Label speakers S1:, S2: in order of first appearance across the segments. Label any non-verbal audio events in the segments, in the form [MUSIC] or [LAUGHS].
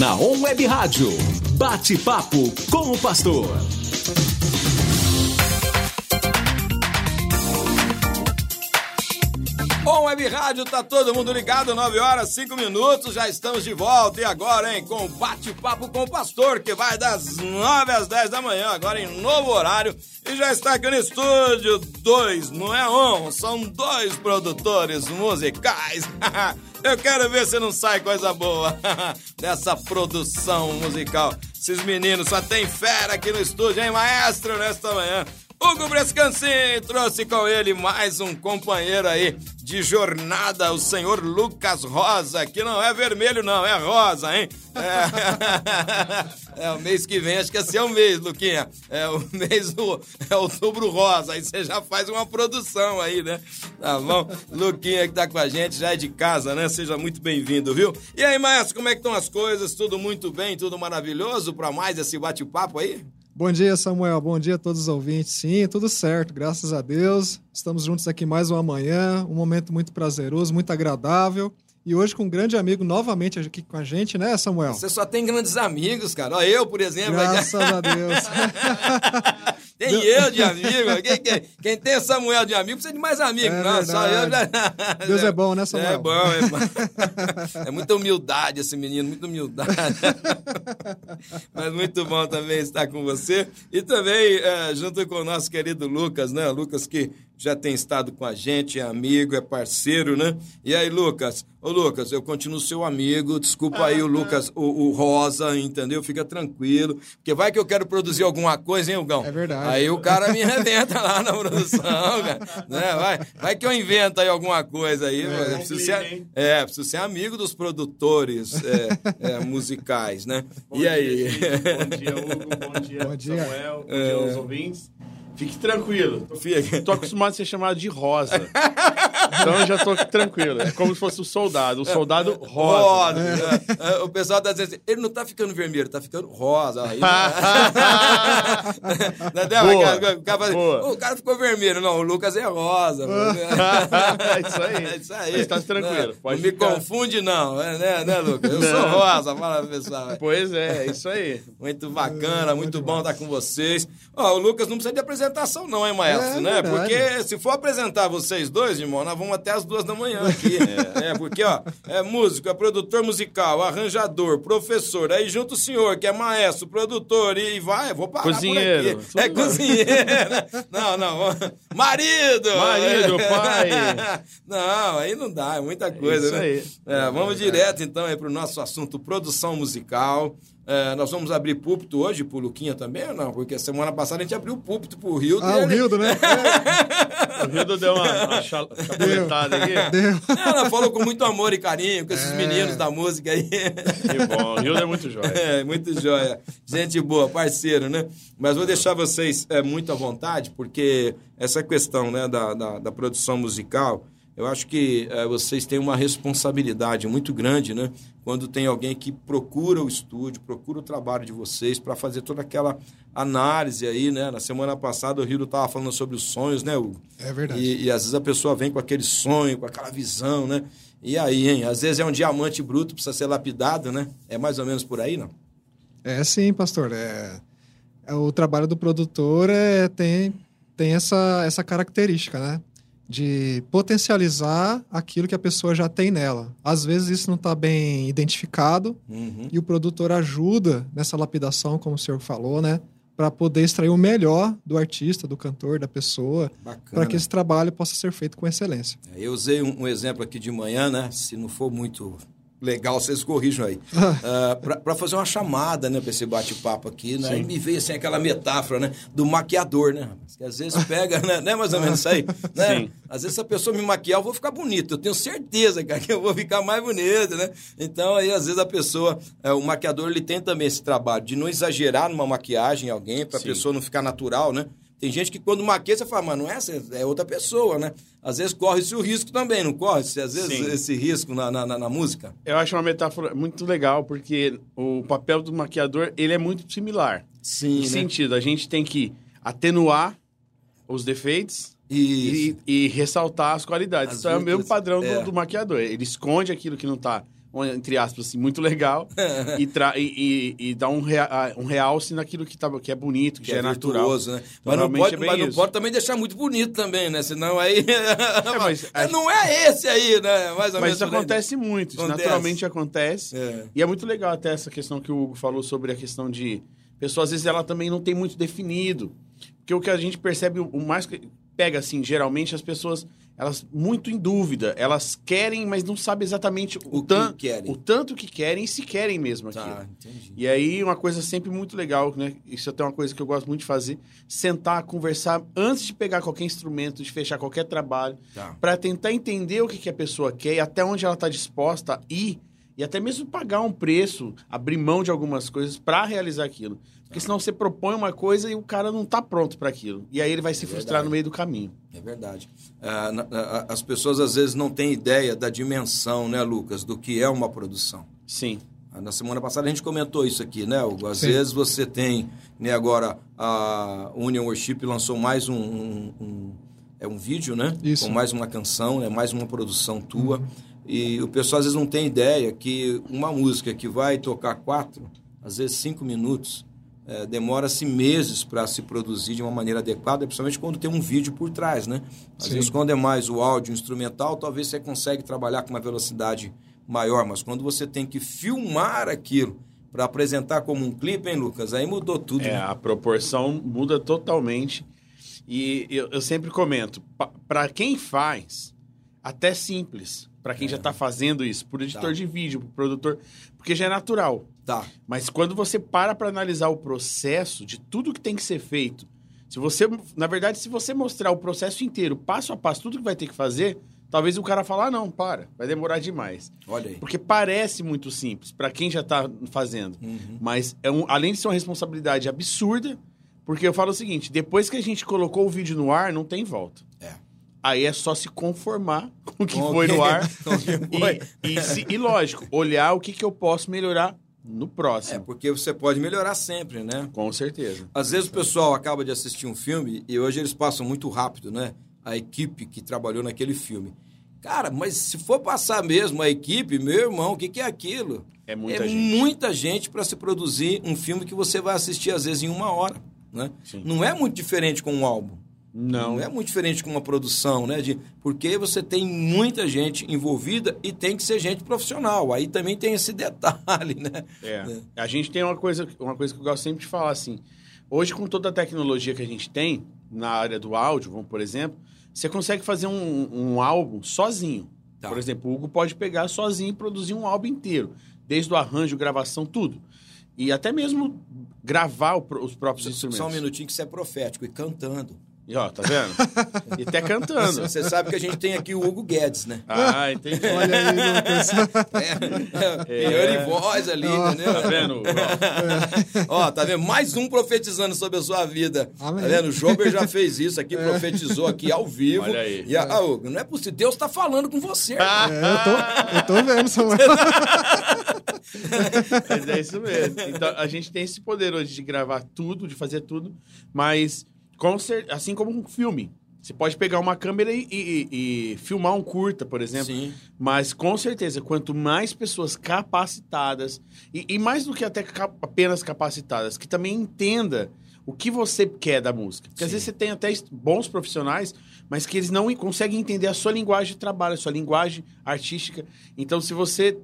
S1: Na On Web Rádio. Bate-papo com o pastor.
S2: Bom, Web Rádio, tá todo mundo ligado, 9 horas, 5 minutos, já estamos de volta. E agora, hein, com bate-papo com o pastor, que vai das 9 às 10 da manhã, agora em novo horário. E já está aqui no estúdio dois, não é um, são dois produtores musicais. [LAUGHS] Eu quero ver se não sai coisa boa [LAUGHS] dessa produção musical. Esses meninos só tem fera aqui no estúdio, hein, maestro, nesta manhã. Hugo Brescancin trouxe com ele mais um companheiro aí de jornada, o senhor Lucas Rosa, que não é vermelho não, é rosa, hein? É, [LAUGHS] é o mês que vem, acho que esse é o mês, Luquinha. É o mês do é outubro rosa, aí você já faz uma produção aí, né? Tá bom? Luquinha que tá com a gente, já é de casa, né? Seja muito bem-vindo, viu? E aí, maestro, como é que estão as coisas? Tudo muito bem, tudo maravilhoso para mais esse bate-papo aí?
S3: Bom dia, Samuel. Bom dia a todos os ouvintes. Sim, tudo certo, graças a Deus. Estamos juntos aqui mais uma manhã, um momento muito prazeroso, muito agradável. E hoje com um grande amigo novamente aqui com a gente, né, Samuel?
S2: Você só tem grandes amigos, cara. Eu, por exemplo.
S3: Graças a Deus. [LAUGHS]
S2: tem eu de amigo. Quem, quem, quem, tem Samuel de amigo precisa de mais amigos. É não, só eu.
S3: Deus é bom, né, Samuel?
S2: É bom, é bom. [LAUGHS] É muita humildade esse menino, muita humildade. [LAUGHS] Mas muito bom também estar com você. E também é, junto com o nosso querido Lucas, né? Lucas que já tem estado com a gente, é amigo, é parceiro, né? E aí, Lucas? Ô, Lucas, eu continuo seu amigo, desculpa aí o Lucas, o, o, Rosa, entendeu? Fica tranquilo, porque vai que eu quero produzir alguma coisa, hein, Hugão?
S3: É verdade.
S2: Aí o cara me arrebenta lá na produção, cara, né? Vai, vai que eu invento aí alguma coisa aí, é, preciso ser, é, preciso ser amigo dos produtores é, é, musicais, né?
S4: Bom
S2: e
S4: dia,
S2: aí?
S4: Gente. Bom dia, Hugo, bom dia,
S3: Bom dia.
S4: Samuel, bom dia aos ouvintes. Fique tranquilo.
S2: Fica.
S4: Tô acostumado a ser chamado de Rosa. [LAUGHS] Então eu já tô tranquilo. É como se fosse o soldado. O soldado rosa.
S2: Rosa. É, é, O pessoal tá dizendo assim, ele não tá ficando vermelho, tá ficando rosa. Aí, [LAUGHS] Entendeu?
S4: Boa.
S2: O cara, fala assim,
S4: Boa.
S2: "Ô, o cara ficou vermelho. Não, o Lucas é rosa. [LAUGHS]
S4: É isso aí.
S2: É isso aí.
S4: Mas tá tranquilo.
S2: Não,
S4: Pode
S2: não me confunde, não. É, né, né, Lucas? Eu sou rosa, fala pessoal.
S4: Pois é, é isso aí.
S2: Muito bacana, muito bom estar com vocês. Ó, o Lucas não precisa de apresentação, não, hein, maestro?
S3: É
S2: né?
S3: verdade.
S2: Porque se for apresentar vocês dois, irmão, nós vamos até as duas da manhã aqui. [LAUGHS] é, porque, ó, é músico, é produtor musical, arranjador, professor. Aí junto o senhor, que é maestro, produtor, e vai, vou parar
S4: Cozinheiro.
S2: por aqui. É cozinheiro. [LAUGHS] não, não. Marido!
S4: Marido, pai. [LAUGHS]
S2: Não, aí não dá, é muita coisa,
S4: isso
S2: né?
S4: aí.
S2: É, vamos direto, então, aí para o nosso assunto produção musical. É, nós vamos abrir púlpito hoje pro Luquinha também ou não? Porque semana passada a gente abriu púlpito pro Rio.
S3: Ah, o Rildo, né?
S4: O Rildo deu uma, uma cha- chapuletada aqui. [LAUGHS]
S3: Deu.
S2: Ela falou com muito amor e carinho, com esses
S3: É.
S2: meninos da música aí.
S4: Que bom. O Rildo é muito jóia.
S2: É, muito joia. Gente boa, parceiro, né? Mas vou deixar vocês é, muito à vontade, porque essa questão né, da, da, da produção musical, eu acho que é, vocês têm uma responsabilidade muito grande, né? Quando tem alguém que procura o estúdio, procura o trabalho de vocês para fazer toda aquela análise aí, né? Na semana passada o Rio estava falando sobre os sonhos, né, Hugo?
S3: É verdade.
S2: E, e às vezes a pessoa vem com aquele sonho, com aquela visão, né? E aí, hein? Às vezes é um diamante bruto, precisa ser lapidado, né? É mais ou menos por aí, não?
S3: É sim, pastor. É, é o trabalho do produtor é, tem, tem essa, essa característica, né? De potencializar aquilo que a pessoa já tem nela. Às vezes isso não está bem identificado
S2: Uhum.
S3: e o produtor ajuda nessa lapidação, como o senhor falou, né? Para poder extrair o melhor do artista, do cantor, da pessoa, para que esse trabalho possa ser feito com excelência.
S2: Eu usei um, um exemplo aqui de manhã, né? Se não for muito legal, vocês corrijam aí. [LAUGHS] para fazer uma chamada, né, para esse bate-papo aqui, né? E me veio assim aquela metáfora, né, do maquiador, né? Que às vezes [LAUGHS] pega, né, né mais ou menos isso aí, né?
S4: Sim.
S2: Às vezes se a pessoa me maquiar, eu vou ficar bonito. Eu tenho certeza, cara, [LAUGHS] que eu vou ficar mais bonito, né? Então aí às vezes a pessoa, é, o maquiador, ele tem também esse trabalho de não exagerar numa maquiagem em alguém, para a
S4: Sim.
S2: pessoa não ficar natural, né? Tem gente que quando maquia, você fala, mas não é essa, é outra pessoa, né? Às vezes corre-se o risco também, não corre-se? Às vezes
S4: Sim.
S2: esse risco na, na, na- música.
S4: Eu acho uma metáfora muito legal, porque o papel do maquiador, ele é muito similar.
S2: Sim,
S4: Em que sentido? A gente tem que atenuar os defeitos e, e ressaltar as qualidades.
S2: As
S4: Isso é o mesmo padrão do,
S2: é.
S4: do maquiador. Ele esconde aquilo que não está entre aspas, assim, muito legal [LAUGHS] e, tra- e, e, e dá um, rea- um realce naquilo que, tá, que é bonito, que,
S2: Que é
S4: é natural.
S2: né? Mas, não pode,
S4: é
S2: mas não pode também deixar muito bonito também, né? Senão aí. [LAUGHS]
S4: mas a
S2: não é esse aí, né? Mais ou
S4: Mas isso
S2: aí.
S4: acontece muito, isso
S2: Acontece.
S4: naturalmente acontece.
S2: É.
S4: E é muito legal até essa questão que o Hugo falou sobre a questão de... Pessoas, às vezes, ela também não tem muito definido. Porque o que a gente percebe, o mais pega, assim, geralmente, as pessoas, elas muito em dúvida. Elas querem, mas não sabem exatamente o,
S2: O que
S4: tan-
S2: querem.
S4: o tanto que querem e se querem mesmo aquilo.
S2: Tá, entendi.
S4: E aí, uma coisa sempre muito legal, né? Isso até é uma coisa que eu gosto muito de fazer. Sentar, conversar, antes de pegar qualquer instrumento, de fechar qualquer trabalho
S2: Tá.
S4: para tentar entender o que, que a pessoa quer e até onde ela está disposta a ir e até mesmo pagar um preço, abrir mão de algumas coisas para realizar aquilo. Porque senão você propõe uma coisa e o cara não está pronto para aquilo. E aí ele vai se frustrar no meio do caminho.
S2: É verdade. Ah, as pessoas às vezes não têm ideia da dimensão, né, Lucas, do que é uma produção.
S4: Sim.
S2: Ah, Na semana passada a gente comentou isso aqui, né, Hugo? Às
S3: Sim.
S2: vezes você tem, né, agora a Union Worship lançou mais um, um- um- é um vídeo, né?
S3: Isso.
S2: Com mais uma canção, é mais uma produção tua. E o pessoal às vezes não tem ideia que uma música que vai tocar quatro, às vezes cinco minutos, é, demora-se meses para se produzir de uma maneira adequada, principalmente quando tem um vídeo por trás, né? Às
S3: Sim.
S2: vezes quando é mais o áudio instrumental, talvez você consegue trabalhar com uma velocidade maior, mas quando você tem que filmar aquilo para apresentar como um clipe, hein, Lucas? Aí mudou tudo.
S4: É,
S2: né?
S4: a proporção muda totalmente. E eu, eu sempre comento, para quem faz, até simples. Para quem já está fazendo isso, por editor
S2: Tá.
S4: de vídeo, por produtor, porque já é natural.
S2: Tá.
S4: Mas quando você para para analisar o processo de tudo que tem que ser feito, se você, na verdade, se você mostrar o processo inteiro, passo a passo, tudo que vai ter que fazer, talvez o cara falar, ah, não, para, vai demorar demais.
S2: Olha aí.
S4: Porque parece muito simples para quem já está fazendo.
S2: Uhum.
S4: Mas é um, além de ser uma responsabilidade absurda, porque eu falo o seguinte, depois que a gente colocou o vídeo no ar, não tem volta.
S2: É.
S4: Aí é só se conformar com o que
S2: Com
S4: foi no ar. [LAUGHS] E, e, se- e lógico, olhar o que, que eu posso melhorar no
S2: É,
S4: próximo.
S2: porque você pode melhorar sempre, né?
S4: Com certeza.
S2: Às vezes o pessoal acaba de assistir um filme e hoje eles passam muito rápido, né? A equipe que trabalhou naquele filme. Cara, mas se for passar mesmo a equipe, meu irmão, o que, que é aquilo?
S4: É muita
S2: é
S4: gente.
S2: muita gente para se produzir um filme que você vai assistir às vezes em uma hora, né?
S4: Sim.
S2: Não é muito diferente com um álbum.
S4: Não.
S2: é muito diferente com uma produção, né? De, porque você tem muita gente envolvida e tem que ser gente profissional. Aí também tem esse [LAUGHS] detalhe, né?
S4: É. A gente tem uma coisa, uma coisa que eu gosto sempre de falar assim. Hoje, com toda a tecnologia que a gente tem na área do áudio, vamos por exemplo, você consegue fazer um, um álbum sozinho.
S2: Tá.
S4: Por exemplo, o Hugo pode pegar sozinho e produzir um álbum inteiro, desde o arranjo, gravação, tudo. E até mesmo gravar o os próprios instrumentos.
S2: Só um minutinho que você é profético e cantando.
S4: E ó, tá vendo? e até cantando.
S2: Você sabe que a gente tem aqui o Hugo Guedes, né?
S4: Ah, entendi.
S3: Olha aí, Lucas.
S2: É, Piano e voz ali, entendeu?
S4: Tá vendo? Ó,
S2: Ó, tá vendo? Mais um profetizando sobre a sua vida.
S3: Amém.
S2: Tá vendo? O Jober já fez isso aqui, profetizou aqui ao vivo.
S4: Olha aí.
S2: E a, ah, Hugo, não é possível. Deus tá falando com você.
S3: É, eu, tô, eu tô vendo, Samuel.
S4: Mas é isso mesmo. Então, a gente tem esse poder hoje de gravar tudo, de fazer tudo, mas com cer- assim como um filme. Você pode pegar uma câmera e, e- e filmar um curta, por exemplo.
S2: Sim.
S4: Mas com certeza, quanto mais pessoas capacitadas, e, e mais do que até cap- apenas capacitadas, que também entenda o que você quer da música. Porque às
S2: Sim.
S4: vezes você tem até bons profissionais, mas que eles não conseguem entender a sua linguagem de trabalho, a sua linguagem artística. Então, se você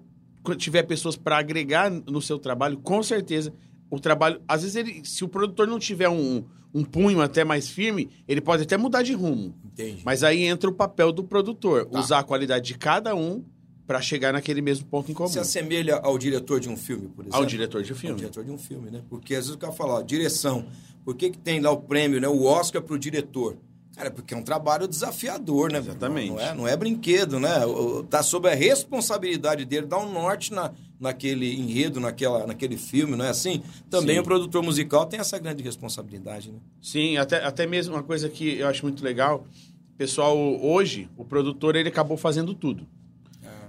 S4: tiver pessoas para agregar no seu trabalho, com certeza o trabalho. Às vezes, ele, se o produtor não tiver um, um punho até mais firme, ele pode até mudar de rumo.
S2: Entendi.
S4: Mas aí entra o papel do produtor,
S2: Tá.
S4: usar a qualidade de cada um para chegar naquele mesmo ponto em comum.
S2: Se assemelha ao diretor de um filme, por exemplo?
S4: Ao diretor de
S2: Ao
S4: filme.
S2: diretor de um filme, né? Porque às vezes o cara fala, ó, direção. Por que, que tem lá o prêmio, né? O Oscar pro diretor? Cara, porque é um trabalho desafiador, né?
S4: Exatamente.
S2: Não é, não é brinquedo, né? O- Tá sob a responsabilidade dele dar um norte na, naquele enredo, naquela, naquele filme, não é assim? Também
S4: Sim.
S2: o produtor musical tem essa grande responsabilidade, né?
S4: Sim, até, até mesmo uma coisa que eu acho muito legal. Pessoal, hoje, o produtor ele acabou fazendo tudo.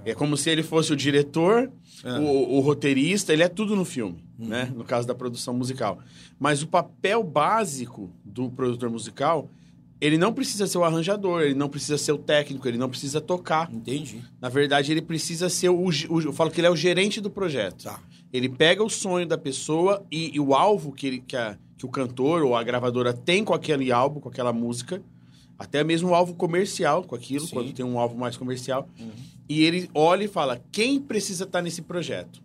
S4: É como se ele fosse o diretor,
S2: Ah.
S4: o, o roteirista, ele é tudo no filme,
S2: Uhum.
S4: né? No caso da produção musical. Mas o papel básico do produtor musical ele não precisa ser o arranjador, ele não precisa ser o técnico, ele não precisa tocar.
S2: Entendi.
S4: Na verdade, ele precisa ser o, o- Eu falo que ele é o gerente do projeto.
S2: Tá.
S4: Ele pega o sonho da pessoa e, e o alvo que, ele, que, a- que o cantor ou a gravadora tem com aquele álbum, com aquela música, até mesmo o alvo comercial com aquilo,
S2: Sim.
S4: quando tem um alvo mais comercial.
S2: Uhum.
S4: E ele olha e fala: quem precisa estar nesse projeto?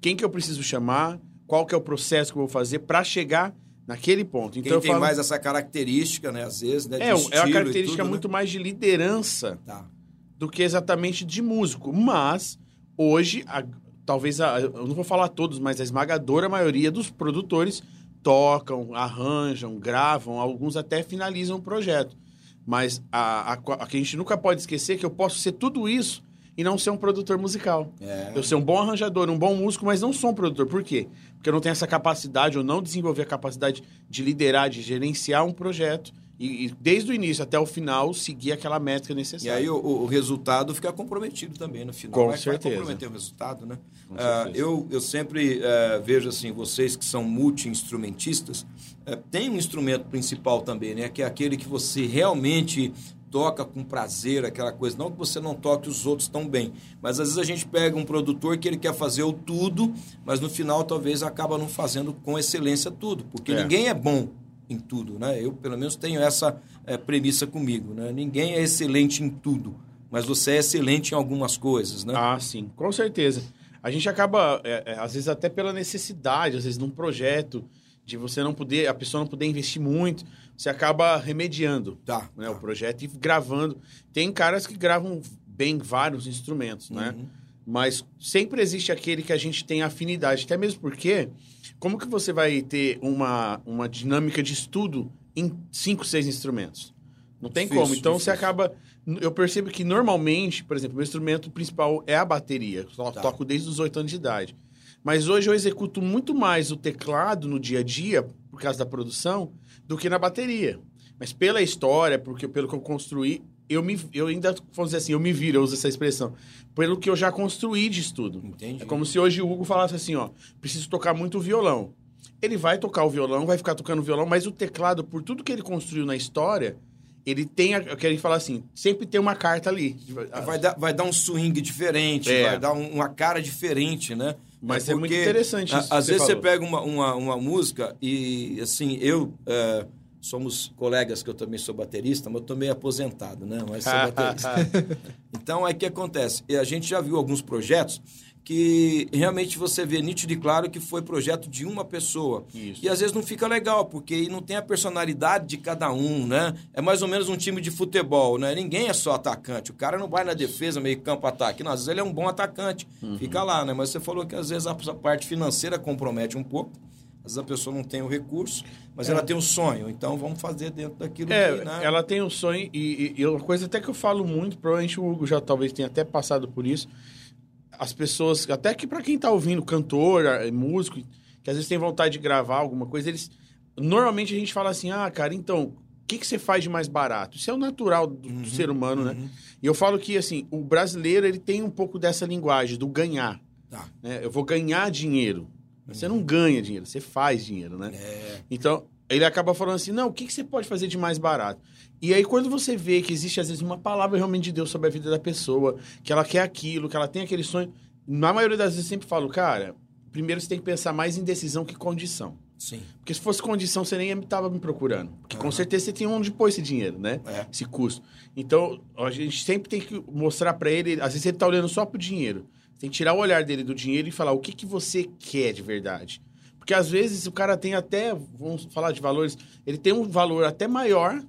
S4: Quem que eu preciso chamar? Qual que é o processo que eu vou fazer para chegar naquele ponto?
S2: Quem
S4: Então eu
S2: tem
S4: falo,
S2: mais essa característica, né? Às vezes, né?
S4: é, é uma característica
S2: tudo, né?
S4: muito mais de liderança
S2: Tá.
S4: do que exatamente de músico. Mas, hoje, a- talvez, a- eu não vou falar todos, mas a esmagadora maioria dos produtores tocam, arranjam, gravam, alguns até finalizam o projeto. Mas a, a, a que a gente nunca pode esquecer que eu posso ser tudo isso e não ser um produtor musical.
S2: É.
S4: Eu ser um bom arranjador, um bom músico, mas não sou um produtor. Por quê? Porque eu não tenho essa capacidade, ou não desenvolvi a capacidade de liderar, de gerenciar um projeto e, e desde o início até o final seguir aquela métrica
S2: E
S4: necessária.
S2: aí o, o resultado fica comprometido também no final.
S4: Com
S2: vai, vai
S4: certeza.
S2: comprometer o resultado, né? Ah,
S4: certeza.
S2: eu, eu sempre eh, vejo assim, vocês que são multi-instrumentistas, eh, tem um instrumento principal também, né? Que é aquele que você realmente toca com prazer, aquela coisa. Não que você não toque os outros tão bem, mas às vezes a gente pega um produtor que ele quer fazer o tudo, mas no final talvez acaba não fazendo com excelência tudo, porque
S4: É.
S2: ninguém é bom em tudo, né? Eu pelo menos tenho essa eh, premissa comigo, né? Ninguém é excelente em tudo, mas você é excelente em algumas coisas, né?
S4: Ah, sim, com certeza. A gente acaba, é, é, às vezes, até pela necessidade, às vezes, num projeto, de você não poder, a pessoa não poder investir muito, você acaba remediando
S2: Tá.
S4: né, o projeto e gravando. Tem caras que gravam bem vários instrumentos, né?
S2: Uhum.
S4: Mas sempre existe aquele que a gente tem afinidade, até mesmo porque como que você vai ter uma, uma dinâmica de estudo em cinco, seis instrumentos? Não tem
S2: Difícil,
S4: como. Então você
S2: difícil.
S4: acaba. Eu percebo que normalmente, por exemplo, meu instrumento principal é a bateria. Eu
S2: Tá.
S4: toco desde os oito anos de idade. Mas hoje eu executo muito mais o teclado no dia a dia, por causa da produção, do que na bateria. Mas pela história, porque pelo que eu construí, eu, me, eu ainda, vamos dizer assim, eu me viro, eu uso essa expressão. Pelo que eu já construí de estudo.
S2: Entendi.
S4: É como se hoje o Hugo falasse assim, ó, preciso tocar muito violão. Ele vai tocar o violão, vai ficar tocando violão, mas o teclado, por tudo que ele construiu na história, ele tem, a- eu quero falar assim, sempre tem uma carta ali.
S2: Vai dar, vai dar um swing diferente,
S4: É.
S2: vai dar um- uma cara diferente, né?
S4: Mas é muito
S2: porque,
S4: interessante isso
S2: Às
S4: você
S2: vezes você
S4: falou.
S2: pega uma, uma, uma música e, assim, eu... é, somos colegas que eu também sou baterista, mas eu tô meio aposentado, né? Mas sou [LAUGHS] baterista. Então, aí o que acontece? E A gente já viu alguns projetos que realmente você vê nítido e claro que foi projeto de uma pessoa.
S4: Isso.
S2: E às vezes não fica legal, porque não tem a personalidade de cada um, né? É mais ou menos um time de futebol, né? Ninguém é só atacante. O cara não vai na defesa, meio campo, ataque. Não, às vezes ele é um bom atacante.
S4: Uhum.
S2: Fica lá, né? Mas você falou que às vezes a parte financeira compromete um pouco. Às vezes a pessoa não tem o recurso, mas ela tem o sonho. Então vamos fazer dentro daquilo
S4: É,
S2: que, né?
S4: ela tem um sonho, e, e, e uma coisa até que eu falo muito, provavelmente o Hugo já talvez tenha até passado por isso. As pessoas, até que pra quem tá ouvindo, cantor, eh, músico, que às vezes tem vontade de gravar alguma coisa, eles. Normalmente a gente fala assim, ah, cara, então, o que, que você faz de mais barato? Isso é o natural do, do ser humano, né?
S2: Uhum.
S4: E eu falo que, assim, o brasileiro, ele tem um pouco dessa linguagem, do ganhar.
S2: Tá.
S4: né? Eu vou ganhar dinheiro. Você não ganha dinheiro, você faz dinheiro, né?
S2: É,
S4: Então, ele acaba falando assim: não, o que, que você pode fazer de mais barato? E aí, quando você vê que existe, às vezes, uma palavra realmente de Deus sobre a vida da pessoa, que ela quer aquilo, que ela tem aquele sonho, na maioria das vezes eu sempre falo, cara, primeiro você tem que pensar mais em decisão que condição.
S2: sim.
S4: Porque se fosse condição, você nem estava me procurando. Porque com
S2: Aham.
S4: certeza você tinha onde pôr esse dinheiro, né?
S2: É.
S4: Esse custo. Então, a gente sempre tem que mostrar para ele, às vezes ele tá olhando só pro dinheiro. Você tem que tirar o olhar dele do dinheiro e falar o que, que você quer de verdade. Porque às vezes o cara tem até, vamos falar de valores, ele tem um valor até maior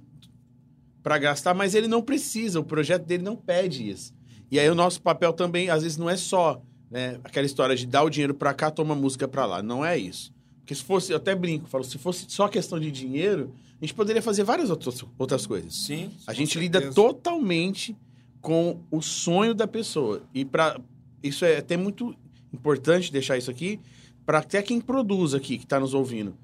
S4: para gastar, mas ele não precisa, o projeto dele não pede isso. E aí o nosso papel também, às vezes, não é só né, aquela história de dar o dinheiro para cá, toma música para lá. Não é isso. Porque se fosse, eu até brinco, falo, se fosse só questão de dinheiro, a gente poderia fazer várias outras, outras coisas.
S2: Sim.
S4: A gente
S2: certeza.
S4: lida totalmente com o sonho da pessoa. E para isso é até muito importante deixar isso aqui para até quem produz aqui, que está nos ouvindo.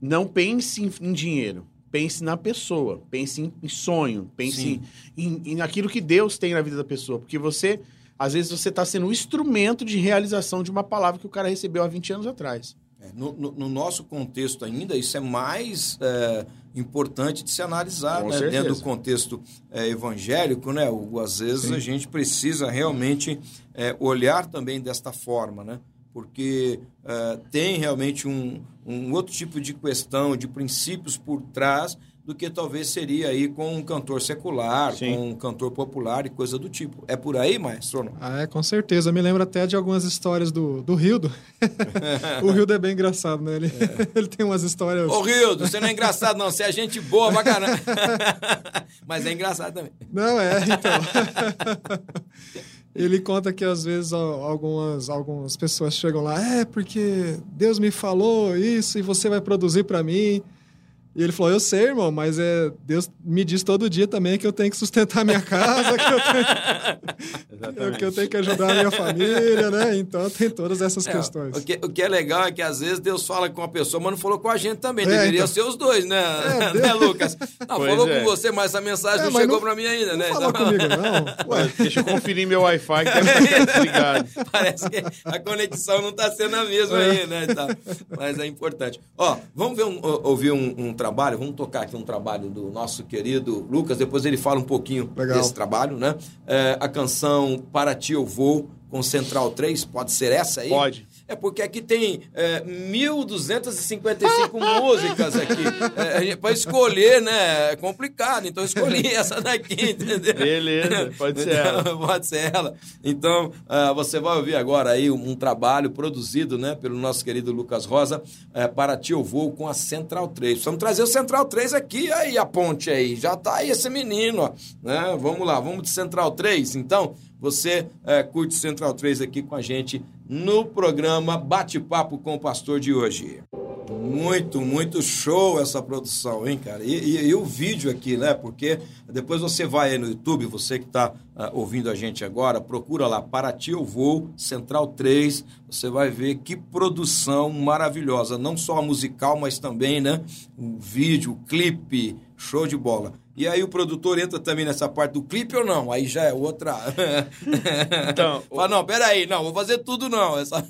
S4: Não pense em, em dinheiro. Pense na pessoa. Pense em, em sonho. Pense
S2: Sim.
S4: em, em, naquilo que Deus tem na vida da pessoa. Porque você, às vezes, você está sendo o instrumento de realização de uma palavra que o cara recebeu há 20 anos atrás.
S2: É, no, no- no nosso contexto ainda, isso é mais é, importante de se analisar, né? Dentro do contexto é, evangélico, né? O- Às vezes a gente precisa realmente é, olhar também desta forma, né? Porque é, tem realmente um, um outro tipo de questão, de princípios por trás do que talvez seria aí com um cantor secular,
S4: Sim.
S2: com um cantor popular e coisa do tipo. É por aí, maestro? ou não?
S3: Ah, é, com certeza. Eu me lembro até de algumas histórias do, do Rildo. [LAUGHS] o Rildo é bem engraçado, né? Ele, [LAUGHS] ele tem umas histórias.
S2: Ô, Rildo, você não é engraçado, não. Você é gente boa pra caramba. [LAUGHS] Mas é engraçado também.
S3: Não, é, então. Ele conta que às vezes algumas, algumas pessoas chegam lá, é porque Deus me falou isso e você vai produzir pra mim. E ele falou, eu sei, irmão, mas é, Deus me diz todo dia também que eu tenho que sustentar minha casa, que eu tenho, [LAUGHS] que eu tenho que ajudar a minha família, né? Então tem todas essas
S2: É,
S3: questões.
S2: o, que, o que é legal é que às vezes Deus fala com uma pessoa, mas não falou com a gente também.
S3: É,
S2: Deveria
S3: então.
S2: ser os dois, né,
S3: É, [LAUGHS]
S2: né Lucas? Não,
S4: Pois
S2: falou
S4: é.
S2: com você, mas essa mensagem
S3: É,
S2: não chegou pra mim ainda, né?
S3: Não falou
S2: Então-
S3: comigo, não. [LAUGHS] Ué,
S4: Deixa eu conferir meu Wi-Fi que estar desligado.
S2: Parece que a conexão não está sendo a mesma aí, né? Mas é importante. Ó, vamos ver um- ou- ouvir um, um trabalho, vamos tocar aqui um trabalho do nosso querido Lucas, depois ele fala um pouquinho
S3: Legal.
S2: desse trabalho, né? É, a canção Para Ti Eu Vou, com Central 3, pode ser essa aí?
S4: Pode.
S2: É porque aqui tem é, 1.255 [LAUGHS] músicas aqui. É, para escolher, né? É complicado. Então eu escolhi [LAUGHS] essa daqui, entendeu?
S4: Beleza, pode ser
S2: Então,
S4: ela.
S2: Pode ser ela. Então, ah, você vai ouvir agora aí um, um trabalho produzido né, pelo nosso querido Lucas Rosa, eh, para Ti Eu Vou com a Central 3. Vamos trazer o Central 3 aqui, aí a ponte aí. Já tá aí esse menino, ó. Né? Vamos lá, vamos de Central 3. Então, você eh, curte Central 3 aqui com a gente no programa Bate-Papo com o Pastor de hoje. Muito, muito show essa produção, hein, cara? E, e- e o vídeo aqui, né? Porque depois você vai aí no YouTube, você que está ouvindo a gente agora, procura lá, Para Ti Eu Vou, Central 3, você vai ver que produção maravilhosa. Não só a musical, mas também, né? O vídeo, o clipe, show de bola. E aí o produtor entra também nessa parte do clipe ou não? Aí já é outra... [LAUGHS]
S4: Então, [LAUGHS]
S2: Fala, não, peraí, não, vou fazer tudo não. Essa...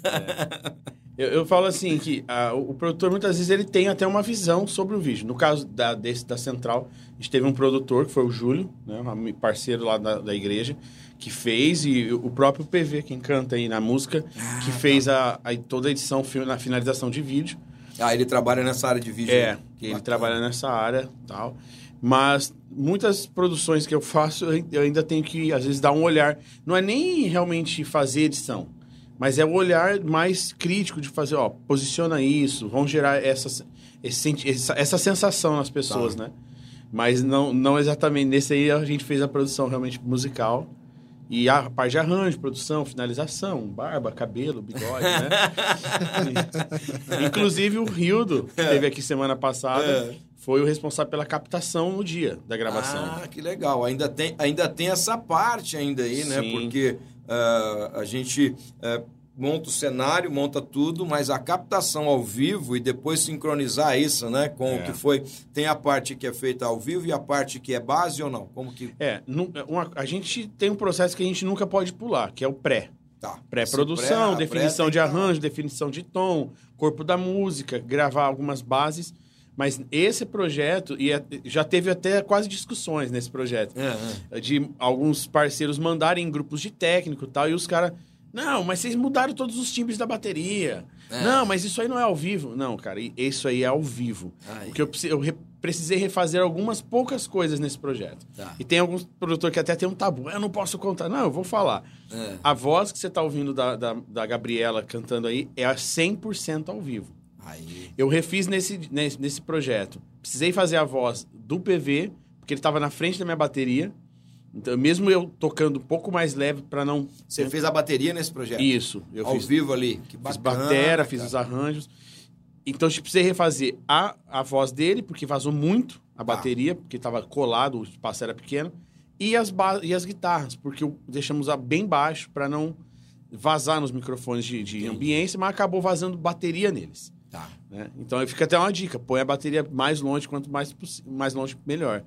S4: Eu, eu falo assim que ah, o, produtor muitas vezes ele tem até uma visão sobre o vídeo. No caso da, desse da Central, a gente teve um produtor que foi o Júlio, né, um parceiro lá da, da igreja, que fez e o próprio PV quem canta aí na música, que fez a, a- toda a edição na finalização de vídeo.
S2: Ah, ele trabalha nessa área de vídeo.
S4: É,
S2: né?
S4: ele trabalha nessa área tal. Mas muitas produções que eu faço, eu ainda tenho que, às vezes, dar um olhar. Não é nem realmente fazer edição, mas é o olhar mais crítico de fazer, ó, posiciona isso, vão gerar essa, essa, essa sensação nas pessoas,
S2: Tá.
S4: né? Mas não, não exatamente. Nesse aí a gente fez a produção realmente musical. E a parte de arranjo, produção, finalização, barba, cabelo, bigode, né? [LAUGHS] Inclusive o Rildo, que esteve aqui semana passada,
S2: É.
S4: foi o responsável pela captação no dia da gravação.
S2: Ah, que legal. Ainda tem, ainda tem essa parte ainda aí, né?
S4: Sim.
S2: Porque ah, a gente ah, monta o cenário, monta tudo, mas a captação ao vivo e depois sincronizar isso, né? Com o
S4: É.
S2: que foi. Tem a parte que é feita ao vivo e a parte que é base ou não? Como que.
S4: É, uma- a gente tem um processo que a gente nunca pode pular, que é o pré.
S2: Tá.
S4: Pré-produção,
S2: pré-
S4: definição
S2: pré
S4: de
S2: que tá-
S4: arranjo, definição de tom, corpo da música, gravar algumas bases. Mas esse projeto, e é- já teve até quase discussões nesse projeto,
S2: É, é.
S4: de alguns parceiros mandarem em grupos de técnico e tal, e os caras, não, mas vocês mudaram todos os timbres da bateria.
S2: É.
S4: Não, mas isso aí não é ao vivo. Não, cara, isso aí é ao vivo.
S2: Aí.
S4: Porque eu, eu re- precisei refazer algumas poucas coisas nesse projeto.
S2: Tá.
S4: E tem alguns produtores que até tem um tabu. Eu não posso contar. Não, eu vou falar.
S2: É.
S4: A voz que você tá ouvindo da, da, da Gabriela cantando aí é a 100% ao vivo.
S2: Aí.
S4: Eu refiz nesse, nesse, nesse projeto. Precisei fazer a voz do PV, porque ele estava na frente da minha bateria. Então, mesmo eu tocando um pouco mais leve para não...
S2: Você fez a bateria nesse projeto?
S4: Isso. Eu
S2: ao
S4: fiz,
S2: vivo ali. Que
S4: fiz
S2: bacana,
S4: batera, fiz
S2: cara.
S4: os arranjos. Então, eu precisei refazer a, a voz dele, porque vazou muito a
S2: Tá.
S4: bateria, porque estava colado, o espaço era pequeno. E as, e as guitarras, porque deixamos a bem baixo para não vazar nos microfones de, de ambiência, mas acabou vazando bateria neles.
S2: Tá.
S4: né? Então fica até uma dica: põe a bateria mais longe, quanto mais, mais longe, melhor.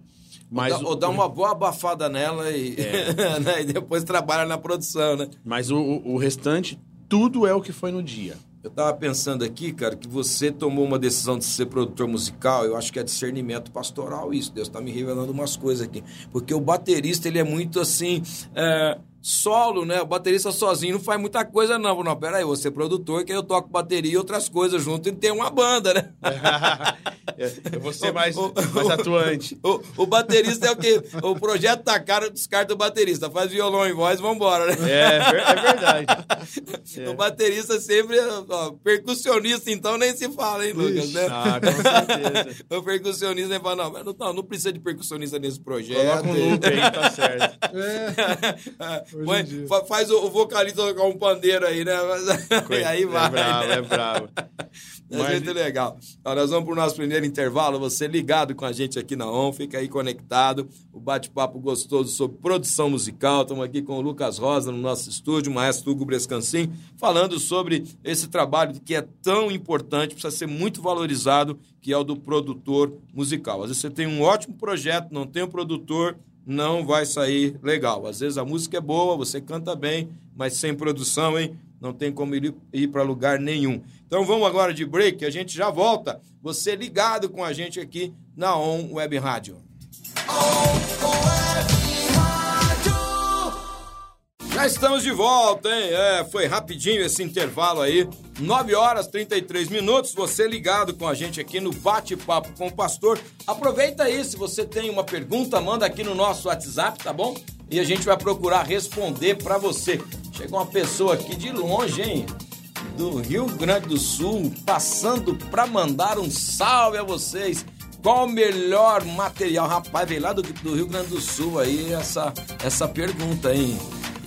S4: Mas,
S2: ou, dá,
S4: o,
S2: ou dá uma boa abafada nela e, [LAUGHS] né, e depois trabalha na produção, né?
S4: mas o, o- restante, tudo é o que foi no dia.
S2: Eu tava pensando aqui, cara, que você tomou uma decisão de ser produtor musical. Eu acho que é discernimento pastoral isso. Deus tá me revelando umas coisas aqui. Porque o baterista, ele é muito assim. é, solo, né? O baterista sozinho não faz muita coisa, não. Não, pera aí, você é produtor, que aí eu toco bateria e outras coisas junto e tem uma banda, né? [LAUGHS]
S4: Eu vou ser mais,
S2: O-
S4: mais atuante.
S2: O, o baterista é o quê? O projeto tá caro, descarta o baterista. Faz violão e voz, vambora, né?
S4: É, ver- é verdade. É. [LAUGHS]
S2: O baterista sempre, ó, percussionista, então nem se fala, hein, Lucas?
S3: Ixi.
S2: Né?
S4: Ah, com certeza. [LAUGHS]
S2: O percussionista nem fala, não, mas não, não precisa de percussionista nesse projeto.
S4: Coloca um loop aí, tá certo.
S3: É, Hoje
S2: Põe- faz o, o vocalista tocar um pandeiro aí, né? Mas- e [LAUGHS] aí vai.
S4: É bravo,
S2: né?
S4: é bravo. [LAUGHS]
S2: É
S4: Mas-
S2: muito legal. Ó, nós vamos pro nosso primeiro intervalo. Você ligado com a gente aqui na ON, fica aí conectado. O bate-papo gostoso sobre produção musical. Estamos aqui com o Lucas Rosa no nosso estúdio, o maestro Hugo Brescancin, falando sobre esse trabalho que é tão importante, precisa ser muito valorizado, que é o do produtor musical. Às vezes você tem um ótimo projeto, não tem um produtor, não vai sair legal. Às vezes a música é boa, você canta bem, mas sem produção, hein? Não tem como ir, ir para lugar nenhum. Então vamos agora de break, a gente já volta. Você ligado com a gente aqui na ON Web Rádio. Já estamos de volta, hein? É, foi rapidinho esse intervalo aí. 9 horas 33 minutos. Você ligado com a gente aqui no Bate-Papo com o Pastor. Aproveita aí, se você tem uma pergunta, manda aqui no nosso WhatsApp, tá bom? E a gente vai procurar responder para você. Chegou uma pessoa aqui de longe, hein? Do Rio Grande do Sul, passando para mandar um salve a vocês. Qual o melhor material? Rapaz, veio lá do, do Rio Grande do Sul aí essa, essa pergunta, hein?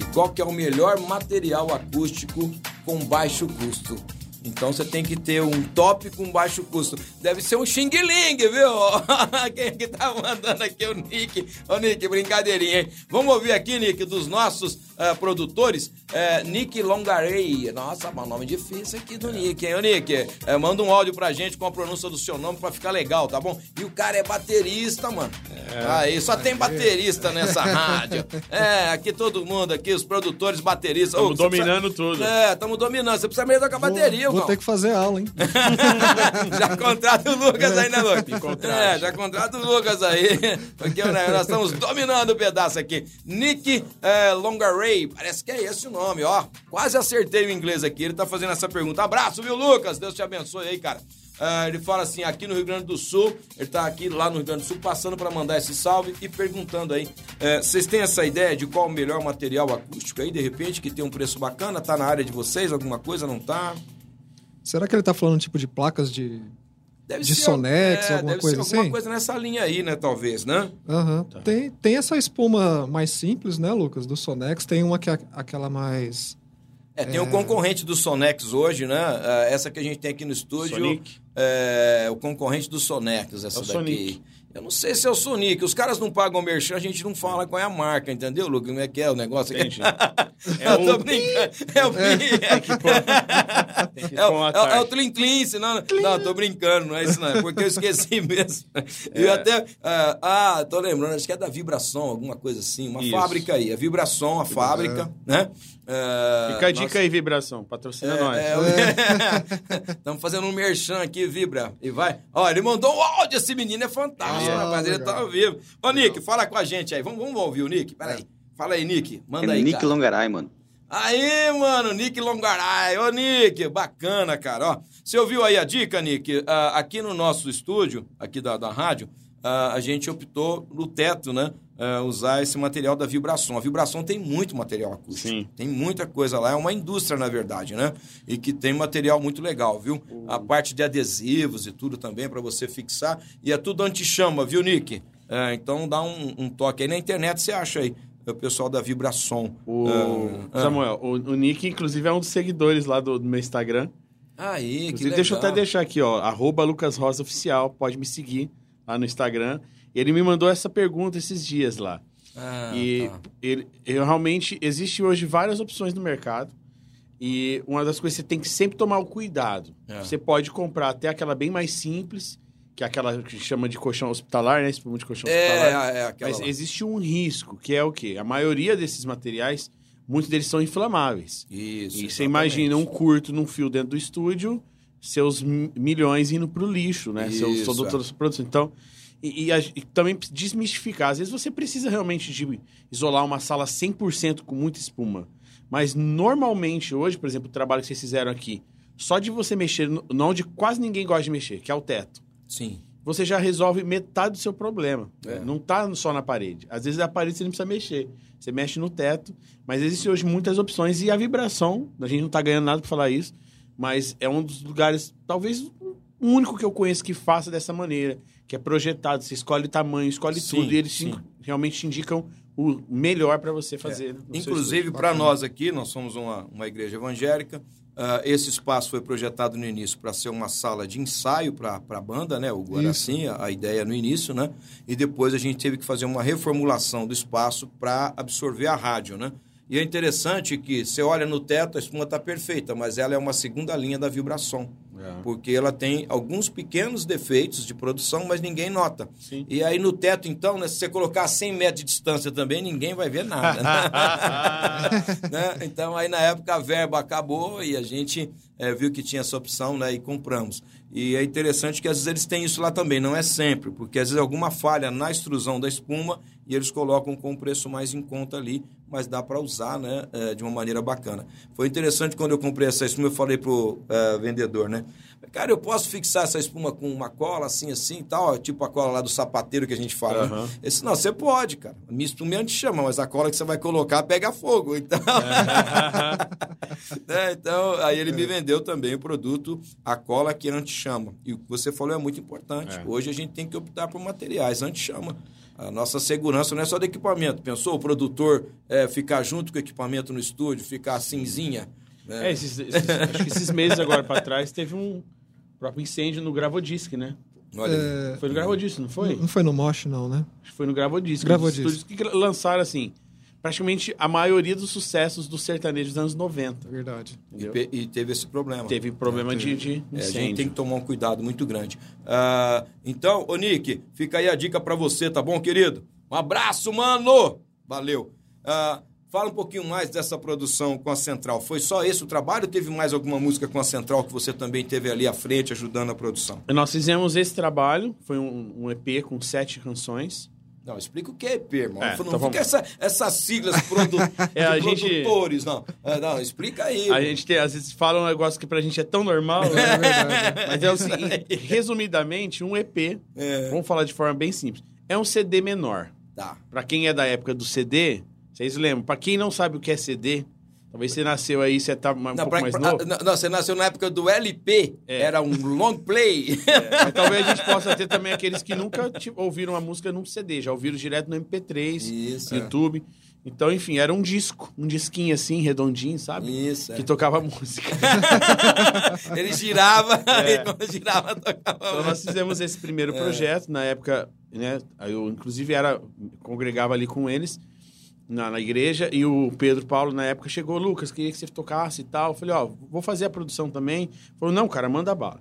S2: E qual que é o melhor material acústico com baixo custo? Então você tem que ter um top com baixo custo. Deve ser um Xing Ling, viu? [LAUGHS] Quem é que tá mandando aqui? O Nick. Ô, Nick, brincadeirinha, hein? Vamos ouvir aqui, Nick, dos nossos eh, produtores. eh, Nick Longarei. Nossa, mas nome difícil aqui do Nick, hein? Ô, Nick, eh, manda um áudio pra gente com a pronúncia do seu nome pra ficar legal, tá bom? E o cara é baterista, mano. Aí, só tem baterista nessa [LAUGHS] rádio. É, aqui todo mundo, aqui, os produtores bateristas. Você
S4: dominando tudo.
S2: É, estamos dominando. Você precisa mesmo tocar bateria,
S3: Vou
S2: Gal.
S3: ter que fazer aula, hein? [LAUGHS]
S2: Já contrata o Lucas aí, né, Lucas? [LAUGHS]
S4: contrate.
S2: É, já contrata o Lucas aí. Porque né, nós estamos dominando o pedaço aqui. Nick é, Longaray, parece que é esse o nome, ó. Quase acertei o inglês aqui. Ele tá fazendo essa pergunta. Abraço, viu, Lucas? Deus te abençoe aí, cara. Ah, ele fala assim, aqui no Rio Grande do Sul, ele tá aqui lá no Rio Grande do Sul, passando para mandar esse salve e perguntando aí, eh, vocês têm essa ideia de qual o melhor material acústico aí, de repente, que tem um preço bacana? Tá na área de vocês? Alguma coisa? Não tá?
S3: Será que ele tá falando tipo de placas de.
S2: Deve
S3: De
S2: ser,
S3: Sonex,
S2: é,
S3: alguma
S2: deve
S3: coisa
S2: ser alguma
S3: assim?
S2: coisa nessa linha aí, né, talvez, né?
S3: Aham.
S2: Tá.
S3: Tem, tem essa espuma mais simples, né, Lucas? Do Sonex. Tem uma que é aquela mais.
S2: É, tem o concorrente do Sonex hoje, né? Ah, Essa que a gente tem aqui no estúdio.
S4: Sonic.
S2: É, o concorrente do Sonex, essa
S4: É o
S2: daqui.
S4: Sonic.
S2: Eu não sei se é o Sonic. Os caras não pagam merchan, a gente não fala qual é a marca, entendeu, Lucas? Como é que é o negócio [LAUGHS] [LAUGHS] aqui? [LAUGHS]
S4: Entendi.
S2: É
S4: É
S2: eu tô
S4: o-
S2: brincando. É o
S4: que
S2: É, o- é, o- é o. Tlim Tlim, senão. Não, tô brincando, não é isso não. É porque eu esqueci mesmo. E
S4: É.
S2: até. ah, ah, tô lembrando, acho que é da Vibração, alguma coisa assim. Uma
S4: Isso.
S2: fábrica aí. A Vibração, a fábrica, né? Ah,
S4: Fica a dica
S2: nossa,
S4: aí, vibração. Patrocina nós.
S2: é, Estamos [LAUGHS] fazendo um merchan aqui, Vibra. E vai. Ó, ele mandou um áudio, esse menino é fantástico,
S3: Ah,
S2: rapaz. Ele
S3: legal.
S2: tá ao vivo. Ô, Nick, fala com a gente aí. Vamos, vamos ouvir o Nick? Peraí. Fala aí, Nick. Manda
S5: É
S2: aí.
S5: Nick
S2: cara.
S5: Longaray, mano.
S2: Aí, mano, Nick Longaray. Ô, Nick, bacana, cara. Ó, você ouviu aí a dica, Nick? Ah, aqui no nosso estúdio, aqui da, da rádio, ah, a gente optou no teto, né? Ah, usar esse material da Vibração. A Vibração tem muito material acústico.
S4: Sim.
S2: Tem muita coisa lá. É uma indústria, na verdade, né? E que tem material muito legal, viu? A parte de adesivos e tudo também para você fixar. E é tudo anti-chama, viu, Nick? É, então dá um, um toque aí na internet, você acha aí. O pessoal da Vibração.
S4: O
S2: Ah, ah.
S4: Samuel, o, o Nick, inclusive, é um dos seguidores lá do, do meu Instagram.
S2: Aí, que
S4: Inclusive,
S2: legal.
S4: deixa eu até deixar aqui, ó. Arroba Lucas Rosa Oficial. Pode me seguir lá no Instagram. Ele me mandou essa pergunta esses dias lá.
S2: Ah,
S4: e
S2: tá.
S4: ele, eu realmente, existe hoje várias opções no mercado. E uma das coisas que você tem que sempre tomar o cuidado.
S2: É.
S4: Você pode comprar até aquela bem mais simples, que é aquela que chama de colchão hospitalar, né? Espuma de colchão hospitalar.
S2: É, é aquela
S4: Mas
S2: lá.
S4: existe um risco, que é o quê? A maioria desses materiais muitos deles são inflamáveis.
S2: Isso.
S4: E você imagina um curto num fio dentro do estúdio, seus mi- milhões indo pro lixo, né? Seus,
S2: Isso,
S4: toda,
S2: é.
S4: produção. Então, e, e a- e também desmistificar. Às vezes você precisa realmente de isolar uma sala 100% com muita espuma. Mas normalmente hoje, por exemplo, o trabalho que vocês fizeram aqui, só de você mexer no- onde quase ninguém gosta de mexer, que é o teto,
S2: Sim.
S4: você já resolve metade do seu problema.
S2: É.
S4: Não tá só na parede. Às vezes a parede você não precisa mexer. Você mexe no teto, mas existem hoje muitas opções e a vibração, a gente não tá ganhando nada para falar isso, mas é um dos lugares, talvez o único que eu conheço que faça dessa maneira, que é projetado, você escolhe o tamanho, escolhe
S2: Sim,
S4: tudo e eles
S2: sim.
S4: realmente te indicam o melhor para você fazer. seu
S2: Inclusive, para nós aqui, nós somos uma, uma igreja evangélica. ah, esse espaço foi projetado no início para ser uma sala de ensaio para a banda, né? O Guaraci, a, a ideia no início, né? E depois a gente teve que fazer uma reformulação do espaço para absorver a rádio, né? E é interessante que você olha no teto, a espuma está perfeita, mas ela é uma segunda linha da vibração.
S4: É.
S2: Porque ela tem alguns pequenos defeitos de produção, mas ninguém nota.
S4: Sim.
S2: E aí no teto, então, né, se você colocar a 100 metros de distância também, ninguém vai ver nada. né? [LAUGHS] Né? Então, aí na época a verba acabou e a gente eh, viu que tinha essa opção né, e compramos. E é interessante que às vezes eles têm isso lá também, não é sempre, porque às vezes alguma falha na extrusão da espuma e eles colocam com um preço mais em conta ali, mas dá para usar né, eh, de uma maneira bacana. Foi interessante quando eu comprei essa espuma, eu falei pro eh, vendedor, né? Cara, eu posso fixar essa espuma com uma cola assim, assim e tal, tipo a cola lá do sapateiro que a gente fala. né?
S4: Aham.
S2: Ele disse, não, você pode, cara. Minha espuma é anti-chama, mas a cola que você vai colocar pega fogo. Então, né? [LAUGHS] [LAUGHS] então aí ele me vendeu também o produto, a cola que é anti-chama. E o que você falou é muito importante.
S4: É.
S2: Hoje a gente tem que optar por materiais anti-chama. A nossa segurança não é só do equipamento. Pensou o produtor é, ficar junto com o equipamento no estúdio, ficar cinzinha? né?
S4: É, esses, esses- acho que esses meses agora para trás teve um próprio incêndio no Gravodisc, né?
S3: É,
S4: Foi no Gravodisc, não foi?
S3: Não foi no Mosh, não, né?
S4: Acho que foi no Gravodisc.
S3: Gravodisc.
S4: Um que lançaram, assim, praticamente a maioria dos sucessos dos sertanejos dos anos 90.
S3: Verdade.
S2: e, e teve esse problema.
S4: Teve problema de, de
S2: É, a gente tem que tomar um cuidado muito grande. Ah, então, ô Nick, fica aí a dica pra você, tá bom, querido? Um abraço, mano! Valeu. Ah, fala um pouquinho mais dessa produção com a Central. Foi só esse o trabalho ou teve mais alguma música com a Central que você também teve ali à frente ajudando a produção?
S4: Nós fizemos esse trabalho, foi um, um EP com sete canções.
S2: Não, explica o que é EP, irmão.
S4: É,
S2: não
S4: então
S2: fica essa, essas siglas produ [LAUGHS]
S4: É, a gente-
S2: produtores, não. É, não, explica aí.
S4: A gente tem, às vezes fala um negócio que pra gente é tão normal, né?
S3: É verdade.
S4: mas é o seguinte, [LAUGHS] resumidamente, um EP,
S2: É.
S4: vamos falar de forma bem simples, é um CD menor.
S2: Tá.
S4: Pra quem é da época do CD, vocês lembram? Pra quem não sabe o que é CD, talvez você nasceu aí, você tá um
S2: Não,
S4: pouco
S2: pra-
S4: mais
S2: pra-
S4: novo.
S2: não, não, você nasceu na época do LP,
S4: É.
S2: era um long play. [LAUGHS]
S4: Mas talvez a gente possa ter também aqueles que nunca tipo, ouviram uma música num CD, já ouviram direto no MP3,
S2: Isso, é.
S4: YouTube. Então, enfim, era um disco, um disquinho assim, redondinho, sabe?
S2: Isso, é.
S4: Que tocava música. [LAUGHS]
S2: Ele girava, [LAUGHS]
S4: É.
S2: e quando girava, tocava.
S4: Então nós fizemos esse
S2: É.
S4: primeiro projeto, na época, né? Eu, inclusive, era, congregava ali com eles na, na igreja, e o Pedro Paulo, na época, chegou, Lucas, queria que você tocasse e tal. Eu falei, ó, vou fazer a produção também. Falou, não, cara, manda bala.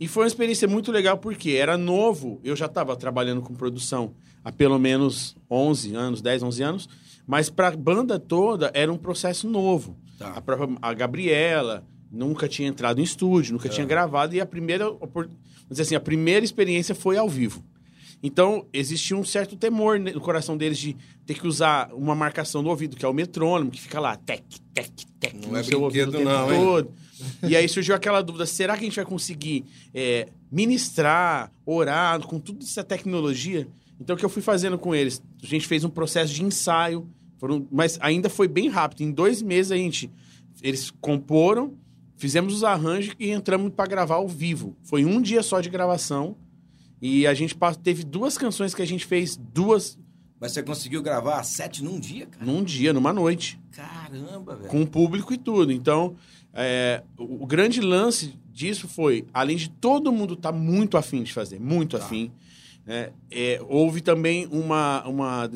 S4: E foi uma experiência muito legal, porque era novo, eu já estava trabalhando com produção há pelo menos 11 anos, 10, 11 anos, mas para a banda toda era um processo novo.
S2: Tá.
S4: A própria a Gabriela nunca tinha entrado em estúdio, nunca tinha gravado, e a primeira, opor- vamos dizer assim, a primeira experiência foi ao vivo. Então, existia um certo temor no coração deles de ter que usar uma marcação no ouvido, que é o metrônomo, que fica lá, tec, tec, tec,
S2: Não
S4: no
S2: é
S4: seu ouvido
S2: não, hein?
S4: todo. E aí surgiu aquela dúvida, será que a gente vai conseguir é, ministrar, orar com toda essa tecnologia? Então, o que eu fui fazendo com eles? A gente fez um processo de ensaio, foram, mas ainda foi bem rápido. Em dois meses, a gente... Eles comporam, fizemos os arranjos e entramos para gravar ao vivo. Foi um dia só de gravação. E a gente teve duas canções que a gente fez duas
S2: Mas você conseguiu gravar sete num dia, cara?
S4: num dia, numa noite,
S2: Caramba, velho.
S4: com o público e tudo. Então, é, o, grande lance disso foi, além de todo mundo estar muito afim de fazer, muito
S2: Tá.
S4: afim, né, é, houve também uma, uma,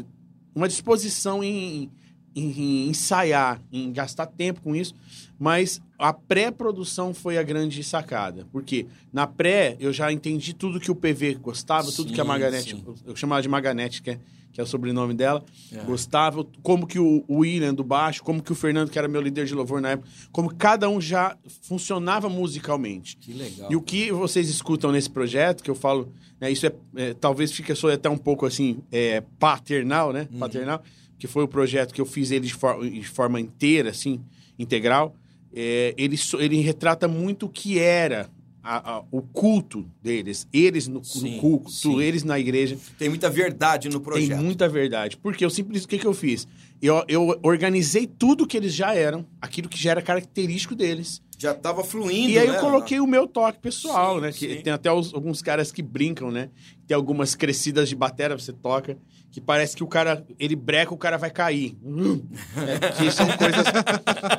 S4: uma disposição em, em ensaiar, em gastar tempo com isso, mas a pré-produção foi a grande sacada. Porque na pré eu já entendi tudo que o PV gostava, tudo que a
S2: Sim,
S4: Maganete,
S2: sim.
S4: eu chamava de Maganete, que é, que é o sobrenome dela,
S2: É.
S4: gostava, como que o o William do baixo, como que o Fernando, que era meu líder de louvor na época, como cada um já funcionava musicalmente.
S2: Que legal.
S4: E o que vocês escutam nesse projeto, que eu falo, né, isso é, é, talvez fique só até um pouco assim, é, paternal, né?
S2: Uhum.
S4: Paternal, que foi o projeto que eu fiz ele de, for- de forma inteira, assim, integral. É, ele, ele retrata muito o que era a- a- o culto deles, eles no,
S2: Sim,
S4: no culto,
S2: sim.
S4: eles na igreja.
S2: Tem muita verdade no projeto.
S4: Tem muita verdade. Porque eu simplesmente, o que, que eu fiz? Eu, eu organizei tudo que eles já eram, aquilo que já era característico deles.
S2: Já tava fluindo,
S4: E aí
S2: né?
S4: eu coloquei o meu toque pessoal,
S2: Sim,
S4: né? Que
S2: sim.
S4: tem até os- alguns caras que brincam, né? Tem algumas crescidas de bateria você toca, que parece que o cara, ele breca, o cara vai cair. É, que são coisas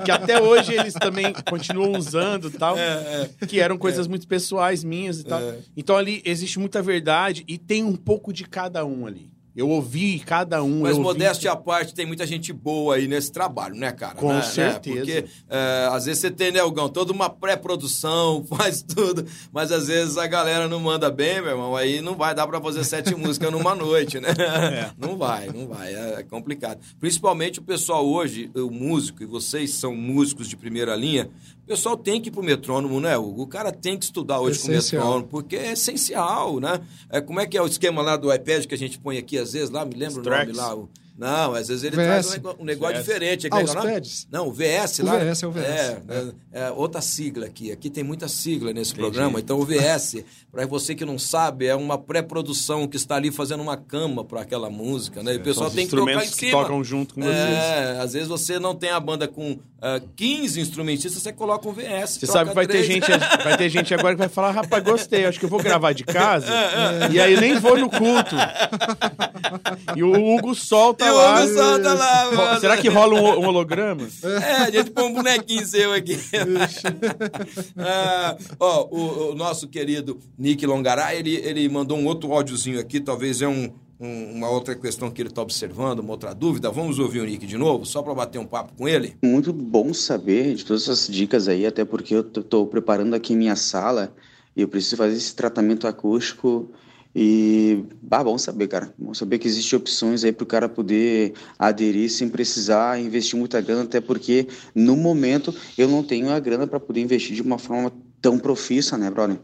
S4: que até hoje eles também continuam usando e tal.
S2: É,
S4: Que eram coisas muito pessoais minhas e tal.
S2: É.
S4: Então ali existe muita verdade e tem um pouco de cada um ali. Eu ouvi cada um.
S2: Mas
S4: eu ouvi-
S2: modéstia à parte, tem muita gente boa aí nesse trabalho, né, cara?
S4: Com
S2: Né? Né?
S4: certeza.
S2: Porque é, às vezes você tem, né, Algão, toda uma pré-produção, [LAUGHS] faz tudo, mas às vezes a galera não manda bem, meu irmão, aí não vai dar pra fazer sete [LAUGHS] músicas numa noite, né? [LAUGHS] Não vai, não vai, é complicado. Principalmente o pessoal hoje, o músico, e vocês são músicos de primeira linha, o pessoal tem que ir pro metrônomo, né, Hugo? O cara tem que estudar hoje com o metrônomo, porque é essencial, né? É, como é que é o esquema lá do iPad que a gente põe aqui, às vezes, lá, me lembra o nome lá? o- Não, às vezes ele
S3: VS.
S2: traz um negócio,
S4: VS.
S2: diferente.
S3: Ah,
S2: é
S3: os
S2: é o
S3: pads?
S2: Não, o VS
S3: O
S2: lá.
S3: VS é o VS,
S2: É,
S3: é.
S2: é, é outra sigla aqui. Aqui tem muita sigla nesse
S4: Entendi.
S2: programa. Então, o VS, [LAUGHS] para você que não sabe, é uma pré-produção que está ali fazendo uma cama para aquela música, né? E o pessoal tem que tocar em
S4: instrumentos que
S2: cima.
S4: tocam junto com vocês.
S2: É, às vezes você não tem a banda com ah, 15 instrumentistas, você coloca um VS.
S4: Você sabe que vai ter, gente, vai ter gente agora que vai falar, rapaz, gostei, acho que eu vou gravar de [LAUGHS] casa.
S2: É,
S4: E aí nem vou no culto. [LAUGHS] E o Hugo solta
S2: E o
S4: lá.
S2: Hugo solta lá, mano.
S4: Será que rola um, um holograma?
S2: É, a gente põe um bonequinho seu aqui. [LAUGHS] Ah, ó, o, o nosso querido Nick Longaray, ele, ele mandou um outro áudiozinho aqui, talvez é um, um- uma outra questão que ele está observando, uma outra dúvida. Vamos ouvir o Nick de novo, só para bater um papo com ele?
S5: Muito bom saber de todas essas dicas aí, até porque eu estou preparando aqui minha sala e eu preciso fazer esse tratamento acústico e, bah, bom saber, cara. Bom saber que existem opções aí para o cara poder aderir sem precisar investir muita grana, até porque no momento eu não tenho a grana para poder investir de uma forma tão profissa, né, brother?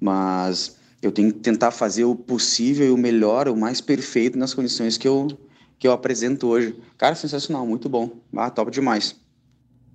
S5: Mas eu tenho que tentar fazer o possível e o melhor, o mais perfeito nas condições que eu, que eu apresento hoje. Cara, sensacional, muito bom. Ah, top demais.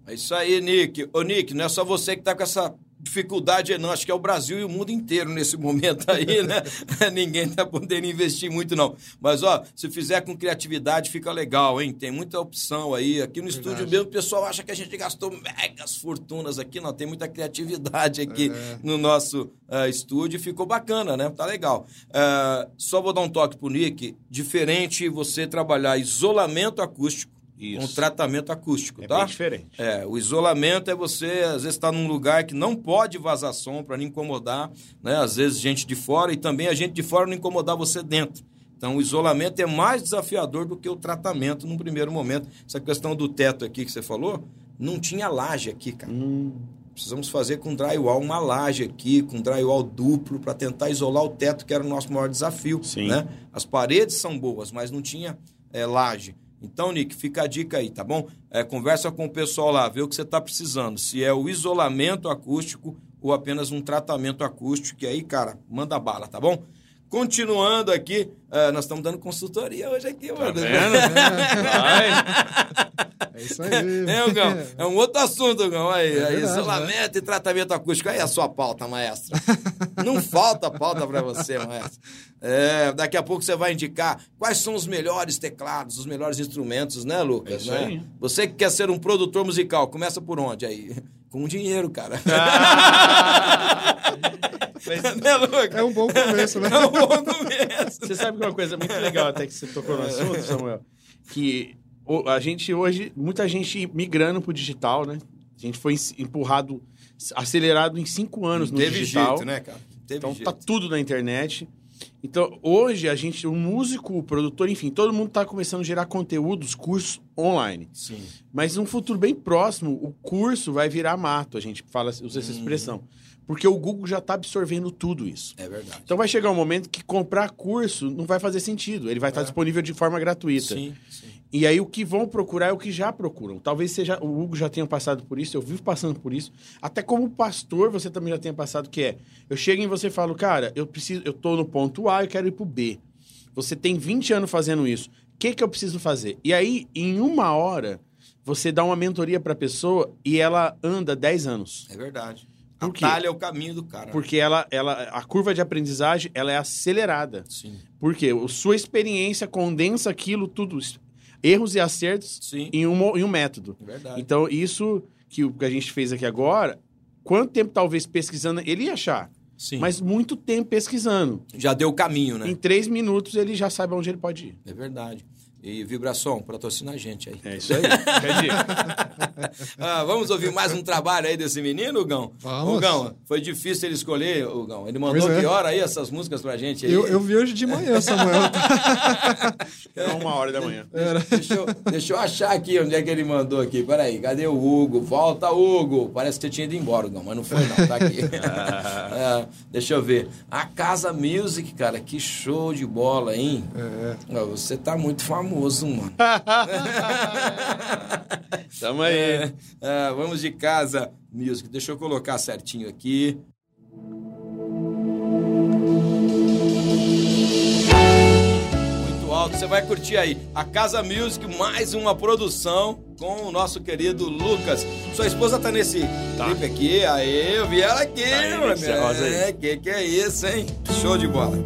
S2: É isso aí, Nick. Ô, Nick, não é só você que tá com essa dificuldade, aí, não. Acho que é o Brasil e o mundo inteiro nesse [LAUGHS] momento aí, né? [LAUGHS] Ninguém tá podendo investir muito, não. Mas, ó, se fizer com criatividade, fica legal, hein? Tem muita opção aí. Aqui no estúdio mesmo, o pessoal acha que a gente gastou megas fortunas aqui. Não, tem muita criatividade aqui no nosso ah, estúdio. Ficou bacana, né? Tá legal. Ah, só vou dar um toque pro Nick. Diferente você trabalhar isolamento acústico com
S4: Isso.
S2: tratamento acústico,
S4: É
S2: tá?
S4: bem diferente.
S2: É, o isolamento é você, às vezes, estar num lugar que não pode vazar som para não incomodar, né? Às vezes, gente de fora e também a gente de fora não incomodar você dentro. Então, o isolamento é mais desafiador do que o tratamento num primeiro momento. Essa questão do teto aqui que você falou, não tinha laje aqui, cara. Precisamos fazer com drywall uma laje aqui, com drywall duplo, para tentar isolar o teto, que era o nosso maior desafio.
S4: Sim.
S2: Né? As paredes são boas, mas não tinha é, laje. Então, Nick, fica a dica aí, tá bom? É, conversa com o pessoal lá, vê o que você está precisando. Se é o isolamento acústico ou apenas um tratamento acústico, que aí, cara, manda bala, tá bom? Continuando aqui, é, nós estamos dando consultoria hoje aqui,
S4: Tá
S2: mano.
S4: vendo? Vai. [LAUGHS]
S3: É isso aí.
S2: É, Gão, é um outro assunto, Gão. Aí,
S3: É verdade,
S2: isolamento e tratamento acústico. Aí é a sua pauta, maestro. Não falta pauta para você, maestro. É, daqui a pouco você vai indicar quais são os melhores teclados, os melhores instrumentos, né, Lucas?
S4: É isso
S2: né?
S4: aí.
S2: Você que quer ser um produtor musical, começa por onde aí? Com dinheiro, cara. [LAUGHS] né, Lucas?
S3: É um bom começo, né?
S2: É um bom começo.
S4: Você sabe que uma coisa muito legal até que você tocou no assunto, Samuel? Que a gente hoje, muita gente migrando pro digital, né? A gente foi empurrado, acelerado em cinco anos no
S2: Teve
S4: digital.
S2: jeito, né, cara? Teve
S4: Então
S2: jeito.
S4: tá tudo na internet. Então, hoje, a gente, o músico, o produtor, enfim, todo mundo está começando a gerar conteúdos, cursos online.
S6: Sim.
S4: Mas num futuro bem próximo, o curso vai virar mato, a gente fala, usa essa expressão. Porque o Google já está absorvendo tudo isso.
S6: É verdade.
S4: Então vai chegar um momento que comprar curso não vai fazer sentido. Ele vai estar disponível de forma gratuita.
S6: Sim, sim.
S4: E aí o que vão procurar é o que já procuram. Talvez seja o Hugo já tenha passado por isso, eu vivo passando por isso. Até como pastor você também já tenha passado que é, eu chego em você e falo, cara, eu preciso, eu tô no ponto A, eu quero ir pro B. Você tem 20 anos fazendo isso. O que que eu preciso fazer? E aí em uma hora você dá uma mentoria para a pessoa e ela anda 10 anos.
S6: É verdade.
S4: Por quê?
S6: Atalha é o caminho do cara.
S4: Porque ela, ela, a curva de aprendizagem ela é acelerada.
S6: Sim.
S4: Porque a sua experiência condensa aquilo tudo, erros e acertos,
S6: Sim.
S4: em um, em um método.
S6: É verdade.
S4: Então, isso que o que a gente fez aqui agora, quanto tempo talvez pesquisando, ele ia achar.
S6: Sim.
S4: Mas muito tempo pesquisando.
S6: já deu o caminho, né?
S4: Em três minutos ele já sabe onde ele pode ir.
S6: É verdade. E Vibração, patrocina a gente aí.
S4: É isso aí. [LAUGHS]
S6: Ah, vamos ouvir mais um trabalho aí desse menino, Gão?
S3: Vamos.
S6: Gão, foi difícil ele escolher, o Gão. Ele mandou
S3: é.
S6: que hora aí essas músicas pra gente aí?
S3: Eu, eu vi hoje de manhã, Samuel. [LAUGHS]
S4: era uma hora da manhã.
S6: Deixa eu, deixa eu achar aqui onde é que ele mandou aqui. Peraí, cadê o Hugo? Volta, Hugo! Parece que você tinha ido embora, Gão, mas não foi não, tá aqui. [LAUGHS] É, deixa eu ver. A Casa Music, cara, que show de bola, hein?
S3: É.
S6: Você tá muito famoso, mano. [LAUGHS]
S4: Tamo aí.
S6: É, é, vamos de Casa Music. Deixa eu colocar certinho aqui. Muito alto. Você vai curtir aí. A Casa Music, mais uma produção com o nosso querido Lucas. Sua esposa tá nesse clipe aqui. Aí, eu vi ela aqui,
S4: Tá aí,
S6: mano.
S4: nesse rosa aí.
S6: É, que que é isso, hein? Show de bola.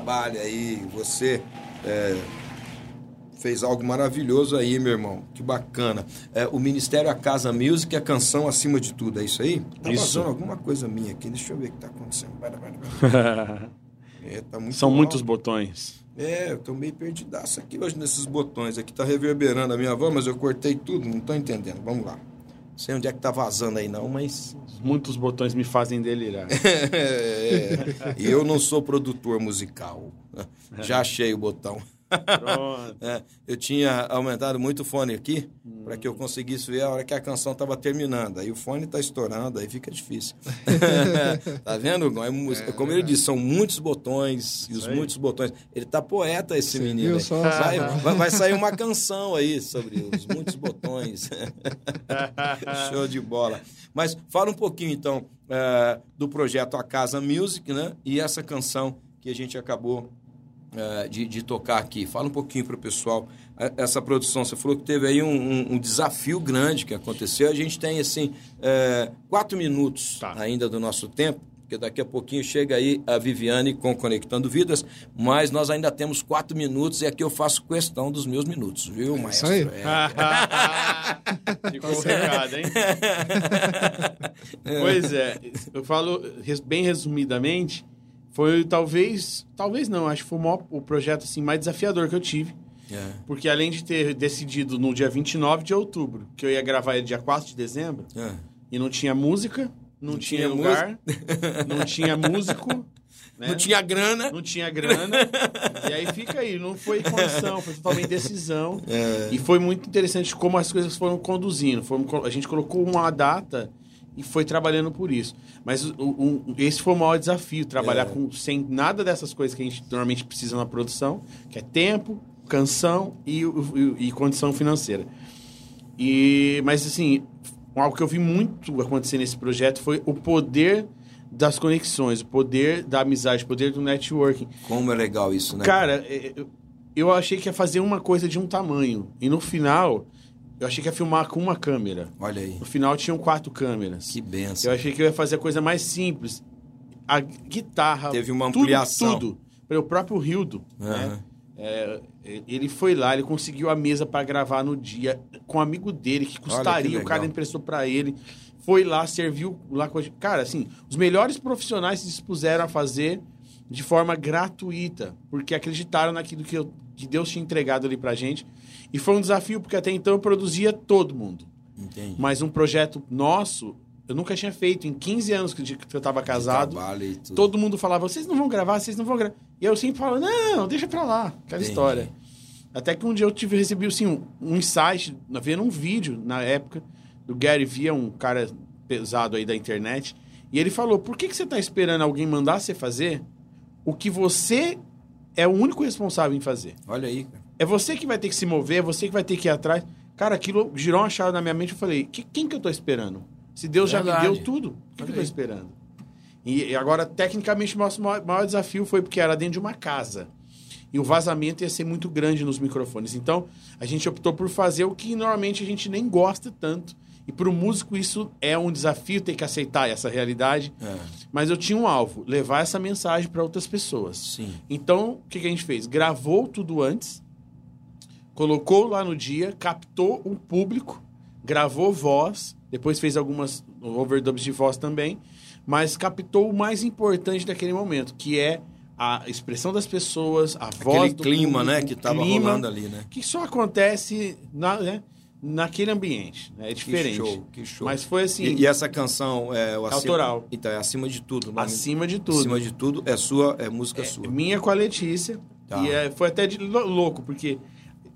S2: Trabalho aí, você é, fez algo maravilhoso aí, meu irmão. Que bacana. É, o Ministério A Casa Music é canção acima de tudo, é isso aí? Tá
S4: Isso.
S2: passando alguma coisa minha aqui, deixa eu ver o que tá acontecendo. [LAUGHS] É, tá muito
S4: São
S2: alto.
S4: muitos botões.
S2: É, eu tô meio perdidaço aqui hoje nesses botões. Aqui tá reverberando a minha voz, mas eu cortei tudo, não tô entendendo. Vamos lá. Não sei onde é que tá vazando aí não, mas...
S4: Muitos botões me fazem delirar. [LAUGHS]
S2: É, e eu não sou produtor musical. [LAUGHS] Já achei o botão.
S4: Pronto. [LAUGHS]
S2: É, eu tinha aumentado muito o fone aqui para que eu conseguisse ver a hora que a canção estava terminando. Aí o fone está estourando, aí fica difícil. [LAUGHS] tá vendo? É mu- como ele disse, são muitos botões e os
S4: aí.
S2: muitos botões. Ele tá poeta esse menino. aí.
S3: só?
S2: Vai, vai- vai sair uma canção aí sobre os muitos botões. [LAUGHS] Show de bola. Mas fala um pouquinho então eh, do projeto A Casa Music, né? E essa canção que a gente acabou eh, de, de tocar aqui. Fala um pouquinho para o pessoal eh, essa produção. Você falou que teve aí um, um- um desafio grande que aconteceu. A gente tem assim eh, quatro minutos
S4: Tá.
S2: ainda do nosso tempo. Porque daqui a pouquinho chega aí a Viviane com Conectando Vidas, mas nós ainda temos quatro minutos e aqui eu faço questão dos meus minutos, viu, maestro?
S3: aí.
S2: É. [LAUGHS]
S4: Ficou o recado, hein? [LAUGHS] pois é, eu falo bem resumidamente, foi talvez, talvez não, acho que foi o, maior- o projeto assim, mais desafiador que eu tive.
S2: É.
S4: Porque além de ter decidido no dia 29 de outubro, que eu ia gravar ele dia 4 de dezembro,
S2: É.
S4: e não tinha música, não,
S2: Não
S4: tinha,
S2: tinha
S4: lugar, não tinha músico, [LAUGHS] né?
S2: Não tinha grana.
S4: não tinha grana. e aí fica aí, não foi condição, foi totalmente decisão.
S2: É.
S4: E foi muito interessante como as coisas foram conduzindo. Foram a gente colocou uma data e foi trabalhando por isso. Mas o- o- esse foi o maior desafio, trabalhar
S2: É.
S4: com, sem nada dessas coisas que a gente normalmente precisa na produção, que é tempo, canção e, e- e condição financeira. E, mas assim, algo que eu vi muito acontecer nesse projeto foi o poder das conexões, o poder da amizade, o poder do networking.
S2: Como é legal isso, né?
S4: Cara, é, eu- eu achei que ia fazer uma coisa de um tamanho. E no final, eu achei que ia filmar com uma câmera.
S2: Olha aí.
S4: No final tinham quatro câmeras.
S2: Que benção.
S4: Eu achei que eu ia fazer a coisa mais simples. A guitarra.
S2: Teve uma
S4: tudo-
S2: ampliação.
S4: Tudo. O próprio Rildo, né?
S2: Aham.
S4: É, ele foi lá, ele conseguiu a mesa para gravar no dia com um amigo dele que custaria,
S2: que
S4: o cara emprestou para ele. Foi lá, serviu lá com a gente. Cara, assim, os melhores profissionais se dispuseram a fazer de forma gratuita, porque acreditaram naquilo que eu que Deus tinha entregado ali pra gente. E foi um desafio, porque até então eu produzia todo mundo.
S2: Entendi.
S4: Mas um projeto nosso, eu nunca tinha feito. Em 15 anos que eu tava casado, todo mundo falava, vocês não vão gravar, vocês não vão gravar. E eu sempre falava, não, deixa pra lá, aquela
S2: Entendi.
S4: história. Até que um dia eu tive, recebi assim, um, um insight, vendo um vídeo na época, do Gary Vee, um cara pesado aí da internet, e ele falou, por que, que você tá esperando alguém mandar você fazer o que você é o único responsável em fazer?
S2: Olha aí, cara.
S4: É você que vai ter que se mover, é você que vai ter que ir atrás. Cara, aquilo girou uma chave na minha mente. Eu falei, que, quem que eu tô esperando? Se Deus já me deu tudo, o que, que eu tô esperando? E, e agora, tecnicamente, o nosso maior, maior desafio foi porque era dentro de uma casa. E o vazamento ia ser muito grande nos microfones. Então, a gente optou por fazer o que normalmente a gente nem gosta tanto. E para o músico isso é um desafio ter que aceitar essa realidade.
S2: É,
S4: Mas eu tinha um alvo, levar essa mensagem para outras pessoas.
S2: sim.
S4: Então, o que, que a gente fez? Gravou tudo antes, colocou lá no dia, captou um público, gravou voz, depois fez algumas overdubs de voz também, mas captou o mais importante daquele momento, que é a expressão das pessoas, a voz
S2: Aquele
S4: do
S2: clima,
S4: público,
S2: né, que
S4: o
S2: tava
S4: clima,
S2: rolando ali, né?
S4: que só acontece na, né, naquele ambiente, né? é diferente.
S2: Que show, que show.
S4: Mas foi assim,
S2: E, e essa canção é o acima,
S4: Autoral.
S2: Então, é acima de tudo. o nome-
S4: acima de tudo.
S2: Acima de tudo é sua, é música sua.
S4: Minha com a Letícia.
S2: Tá.
S4: E é, foi até de lou- louco, porque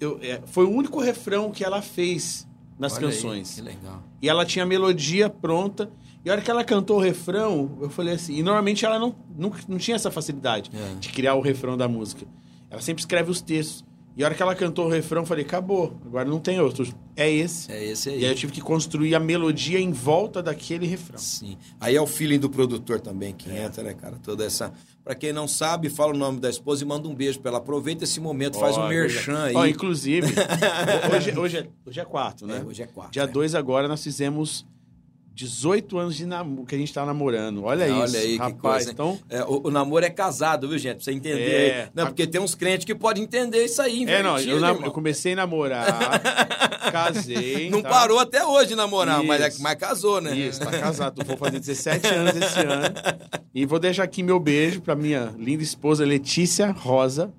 S4: eu, é, foi o único refrão que ela fez nas
S2: Olha aí,
S4: canções.
S2: que legal.
S4: E ela tinha a melodia pronta. E a hora que ela cantou o refrão, eu falei assim. E normalmente ela não, nunca, não tinha essa facilidade
S2: É.
S4: de criar o refrão da música. Ela sempre escreve os textos. E a hora que ela cantou o refrão, eu falei: acabou, agora não tem outro. É esse.
S2: É esse aí.
S4: E aí eu tive que construir a melodia em volta daquele refrão.
S2: Sim. Aí é o feeling do produtor também que entra, né, cara? Toda essa. Pra quem não sabe, fala o nome da esposa e manda um beijo pra ela. Aproveita esse momento, faz um
S4: Ó,
S2: merchan aí.
S4: Ó, inclusive, [LAUGHS] hoje, hoje, é, hoje é quarto, né?
S2: É, hoje é quarto.
S4: Dia
S2: né?
S4: 2 agora nós fizemos 18 anos de namoro, que a gente tá namorando. Olha
S2: É,
S4: isso,
S2: olha aí que
S4: rapaz.
S2: coisa, hein?
S4: então,
S2: É, o, o namoro é casado, viu, gente? Pra você entender.
S4: É.
S2: Não, porque tem uns crentes que podem entender isso aí,
S4: é, não, eu, nam- eu comecei a namorar, [LAUGHS] casei.
S2: Não
S4: tá?
S2: parou até hoje de namorar, mas, é, mas casou, né?
S4: Isso, tá casado. Vou fazer 17 anos esse ano. E vou deixar aqui meu beijo pra minha linda esposa Letícia Rosa.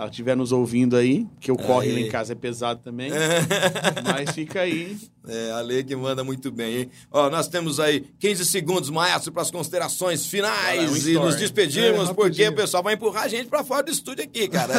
S4: Se ela estiver nos ouvindo aí, que o corre lá em casa é pesado também. [LAUGHS] Mas fica aí.
S2: É, a lei que manda muito bem, hein? Ó, nós temos aí 15 segundos, maestro, para as considerações
S4: lá, um
S2: finais e
S4: story.
S2: nos despedimos,
S3: É,
S2: porque o pessoal vai empurrar a gente para fora do estúdio aqui, cara.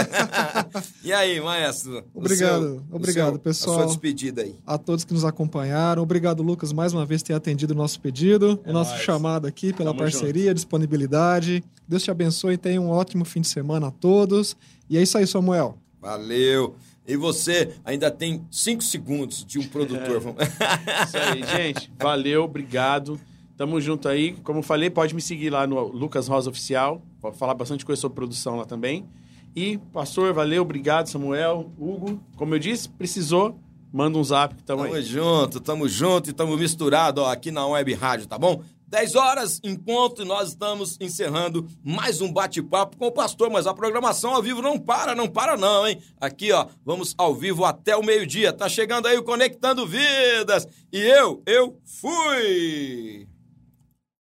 S2: [LAUGHS] e aí, maestro?
S3: Obrigado,
S2: seu-
S3: obrigado,
S2: seu-
S3: pessoal.
S2: A sua despedida aí.
S3: a todos que nos acompanharam. Obrigado, Lucas, mais uma vez ter atendido o nosso pedido, o nosso
S4: nóis.
S3: chamado aqui pela
S4: Tamo
S3: parceria, disponibilidade. Deus te abençoe e tenha um ótimo fim de semana a todos. E é isso aí, Samuel.
S2: Valeu. E você ainda tem 5 segundos de um produtor. Vamos- [LAUGHS]
S4: Isso aí, gente. Valeu, obrigado. Tamo junto aí. Como eu falei, pode me seguir lá no Lucas Rosa Oficial. Pode falar bastante coisa sobre produção lá também. E, pastor, valeu, obrigado, Samuel, Hugo. Como eu disse, precisou, manda um zap que tamo
S2: Tamo
S4: aí.
S2: junto, tamo junto e tamo misturado ó, aqui na Web Rádio, tá bom? 10 horas em ponto nós estamos encerrando mais um bate-papo com o pastor, mas a programação ao vivo não para, não para não, hein? Aqui, ó, vamos ao vivo até o meio-dia. Tá chegando aí o Conectando Vidas. E eu, eu fui!